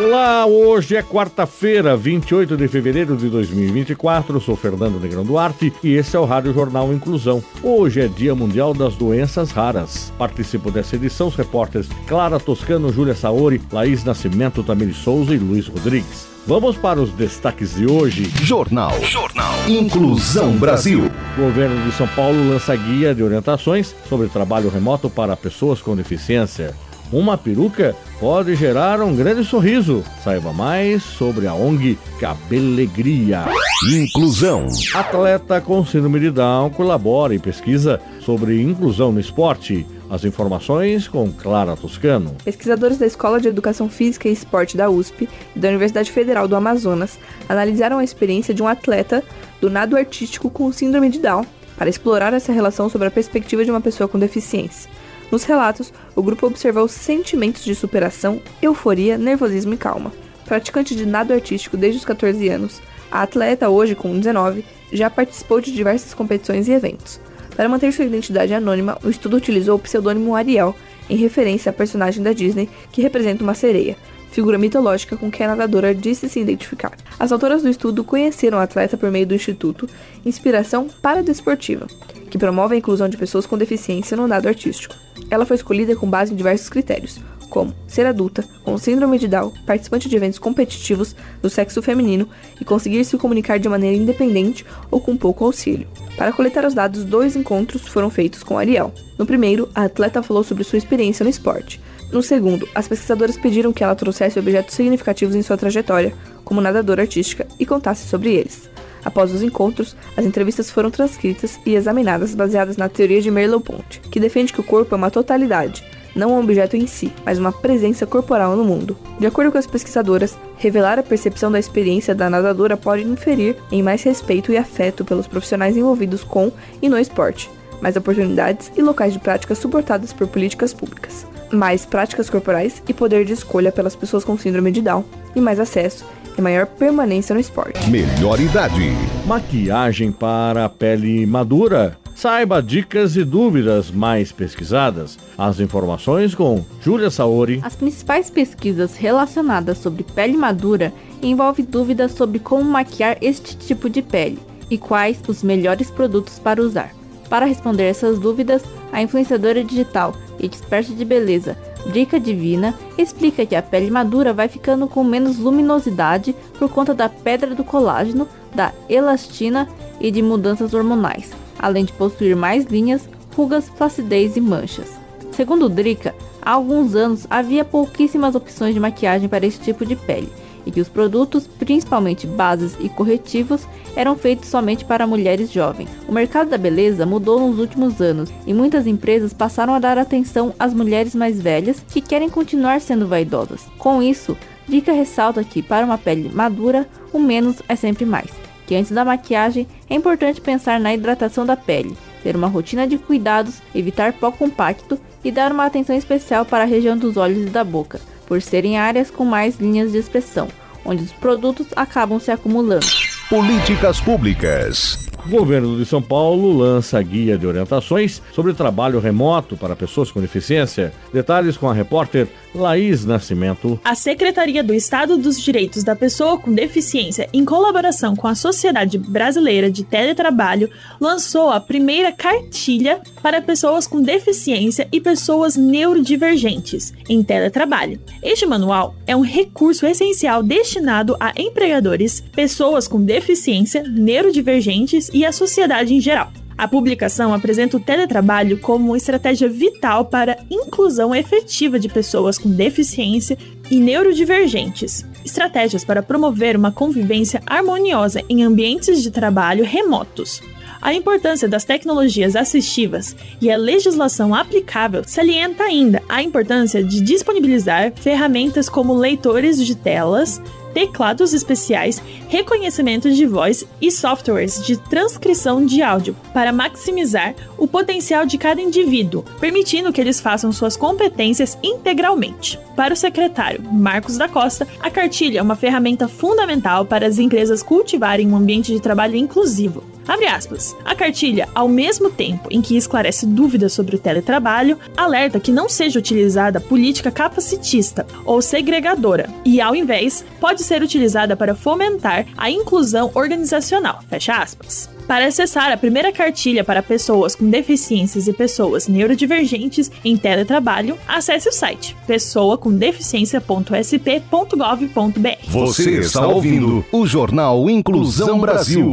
Olá, hoje é quarta-feira, 28 de fevereiro de 2024. Sou Fernando Negrão Duarte e esse é o Rádio Jornal Inclusão. Hoje é Dia Mundial das Doenças Raras. Participam dessa edição os repórteres Clara Toscano, Júlia Saori, Laís Nascimento, Tamiri Souza e Luiz Rodrigues. Vamos para os destaques de hoje. Jornal. Jornal. Inclusão Brasil. O governo de São Paulo lança guia de orientações sobre trabalho remoto para pessoas com deficiência. Uma peruca pode gerar um grande sorriso. Saiba mais sobre a ONG Cabelegria. Inclusão. Atleta com síndrome de Down colabora em pesquisa sobre inclusão no esporte. As informações com Clara Toscano. Pesquisadores da Escola de Educação Física e Esporte da USP e da Universidade Federal do Amazonas analisaram a experiência de um atleta do nado artístico com síndrome de Down para explorar essa relação sobre a perspectiva de uma pessoa com deficiência. Nos relatos, o grupo observou sentimentos de superação, euforia, nervosismo e calma. Praticante de nado artístico desde os 14 anos, a atleta, hoje com 19, já participou de diversas competições e eventos. Para manter sua identidade anônima, o estudo utilizou o pseudônimo Ariel, em referência à personagem da Disney que representa uma sereia, figura mitológica com que a nadadora disse se identificar. As autoras do estudo conheceram a atleta por meio do Instituto Inspiração Paradesportiva, que promove a inclusão de pessoas com deficiência no nado artístico. Ela foi escolhida com base em diversos critérios, como ser adulta, com síndrome de Down, participante de eventos competitivos do sexo feminino e conseguir se comunicar de maneira independente ou com pouco auxílio. Para coletar os dados, dois encontros foram feitos com Ariel. No primeiro, a atleta falou sobre sua experiência no esporte. No segundo, as pesquisadoras pediram que ela trouxesse objetos significativos em sua trajetória, como nadadora artística, e contasse sobre eles. Após os encontros, as entrevistas foram transcritas e examinadas baseadas na teoria de Merleau-Ponty, que defende que o corpo é uma totalidade, não um objeto em si, mas uma presença corporal no mundo. De acordo com as pesquisadoras, revelar a percepção da experiência da nadadora pode inferir em mais respeito e afeto pelos profissionais envolvidos com e no esporte, mais oportunidades e locais de prática suportadas por políticas públicas, mais práticas corporais e poder de escolha pelas pessoas com síndrome de Down, e mais acesso e maior permanência no esporte. Melhor idade. Maquiagem para a pele madura. Saiba dicas e dúvidas mais pesquisadas. As informações com Júlia Saori. As principais pesquisas relacionadas sobre pele madura envolvem dúvidas sobre como maquiar este tipo de pele e quais os melhores produtos para usar. Para responder essas dúvidas, a influenciadora digital e expert de beleza Drica Divina explica que a pele madura vai ficando com menos luminosidade por conta da pedra do colágeno, da elastina e de mudanças hormonais, além de possuir mais linhas, rugas, flacidez e manchas. Segundo Drica, há alguns anos havia pouquíssimas opções de maquiagem para esse tipo de pele e que os produtos, principalmente bases e corretivos, eram feitos somente para mulheres jovens. O mercado da beleza mudou nos últimos anos e muitas empresas passaram a dar atenção às mulheres mais velhas que querem continuar sendo vaidosas. Com isso, Dica ressalta que para uma pele madura, o menos é sempre mais. Que antes da maquiagem é importante pensar na hidratação da pele, ter uma rotina de cuidados, evitar pó compacto e dar uma atenção especial para a região dos olhos e da boca, por serem áreas com mais linhas de expressão, onde os produtos acabam se acumulando. Políticas públicas. O governo de São Paulo lança guia de orientações sobre trabalho remoto para pessoas com deficiência. Detalhes com a repórter Laís Nascimento. A Secretaria do Estado dos Direitos da Pessoa com Deficiência, em colaboração com a Sociedade Brasileira de Teletrabalho, lançou a primeira cartilha para pessoas com deficiência e pessoas neurodivergentes em teletrabalho. Este manual é um recurso essencial destinado a empregadores, pessoas com deficiência, neurodivergentes e a sociedade em geral. A publicação apresenta o teletrabalho como uma estratégia vital para a inclusão efetiva de pessoas com deficiência e neurodivergentes. Estratégias para promover uma convivência harmoniosa em ambientes de trabalho remotos. A importância das tecnologias assistivas e a legislação aplicável salienta ainda a importância de disponibilizar ferramentas como leitores de telas, teclados especiais, reconhecimento de voz e softwares de transcrição de áudio para maximizar o potencial de cada indivíduo, permitindo que eles façam suas competências integralmente. Para o secretário Marcos da Costa, a cartilha é uma ferramenta fundamental para as empresas cultivarem um ambiente de trabalho inclusivo. Abre aspas. A cartilha, ao mesmo tempo em que esclarece dúvidas sobre o teletrabalho, alerta que não seja utilizada política capacitista ou segregadora e, ao invés, pode ser utilizada para fomentar a inclusão organizacional. Fecha aspas. Para acessar a primeira cartilha para pessoas com deficiências e pessoas neurodivergentes em teletrabalho, acesse o site pessoacomdeficiência.sp.gov.br. Você está ouvindo o Jornal Inclusão Brasil.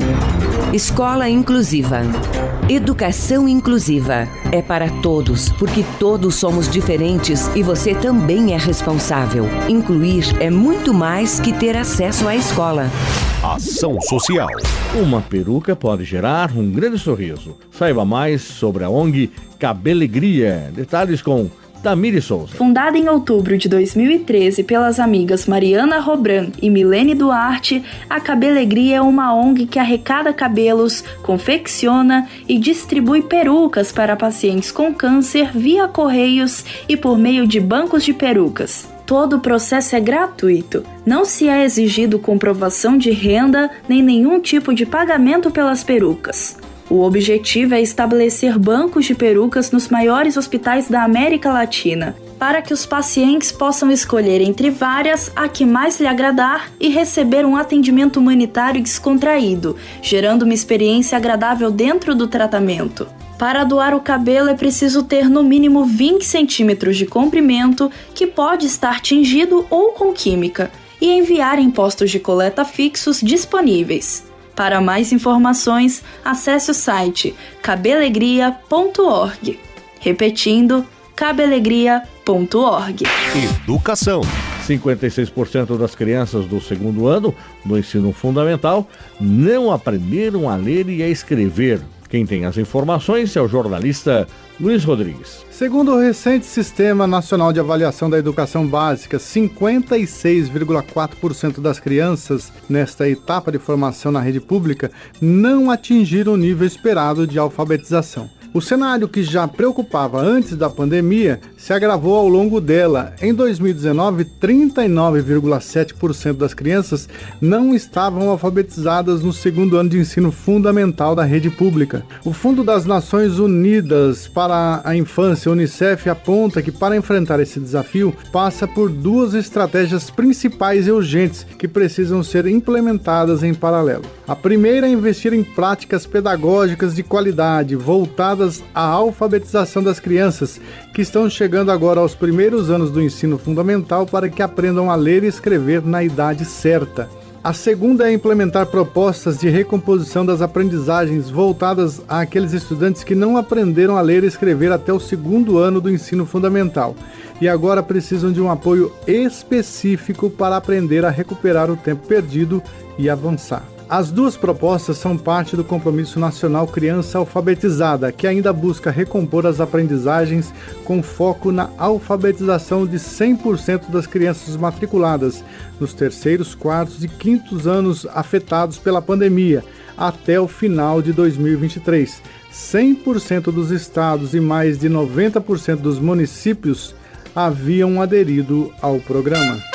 Escola Inclusiva. Educação inclusiva é para todos, porque todos somos diferentes e você também é responsável. Incluir é muito mais que ter acesso à escola. Ação Social. Uma peruca pode gerar um grande sorriso. Saiba mais sobre a ONG Cabelegria. Detalhes com Tamiri Souza. Fundada em outubro de 2013 pelas amigas Mariana Robran e Milene Duarte, a Cabelegria é uma ONG que arrecada cabelos, confecciona e distribui perucas para pacientes com câncer via correios e por meio de bancos de perucas. Todo o processo é gratuito. Não se é exigido comprovação de renda nem nenhum tipo de pagamento pelas perucas. O objetivo é estabelecer bancos de perucas nos maiores hospitais da América Latina, para que os pacientes possam escolher entre várias a que mais lhe agradar e receber um atendimento humanitário descontraído, gerando uma experiência agradável dentro do tratamento. Para doar o cabelo é preciso ter no mínimo 20 centímetros de comprimento, que pode estar tingido ou com química, e enviar em postos de coleta fixos disponíveis. Para mais informações, acesse o site cabelegria.org. Repetindo, cabelegria.org. Educação. 56% das crianças do segundo ano do ensino fundamental não aprenderam a ler e a escrever. Quem tem as informações é o jornalista Luiz Rodrigues. Segundo o recente Sistema Nacional de Avaliação da Educação Básica, 56,4% das crianças nesta etapa de formação na rede pública não atingiram o nível esperado de alfabetização. O cenário que já preocupava antes da pandemia se agravou ao longo dela. Em 2019, 39,7% das crianças não estavam alfabetizadas no segundo ano de ensino fundamental da rede pública. O Fundo das Nações Unidas para a Infância, UNICEF, aponta que para enfrentar esse desafio passa por duas estratégias principais e urgentes que precisam ser implementadas em paralelo. A primeira é investir em práticas pedagógicas de qualidade voltadas à alfabetização das crianças que estão chegando agora aos primeiros anos do ensino fundamental para que aprendam a ler e escrever na idade certa. A segunda é implementar propostas de recomposição das aprendizagens voltadas àqueles estudantes que não aprenderam a ler e escrever até o segundo ano do ensino fundamental e agora precisam de um apoio específico para aprender a recuperar o tempo perdido e avançar. As duas propostas são parte do Compromisso Nacional Criança Alfabetizada, que ainda busca recompor as aprendizagens com foco na alfabetização de 100% das crianças matriculadas nos terceiros, quartos e quintos anos afetados pela pandemia, até o final de 2023. 100% dos estados e mais de 90% dos municípios haviam aderido ao programa.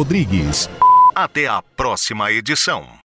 Rodrigues. Até a próxima edição.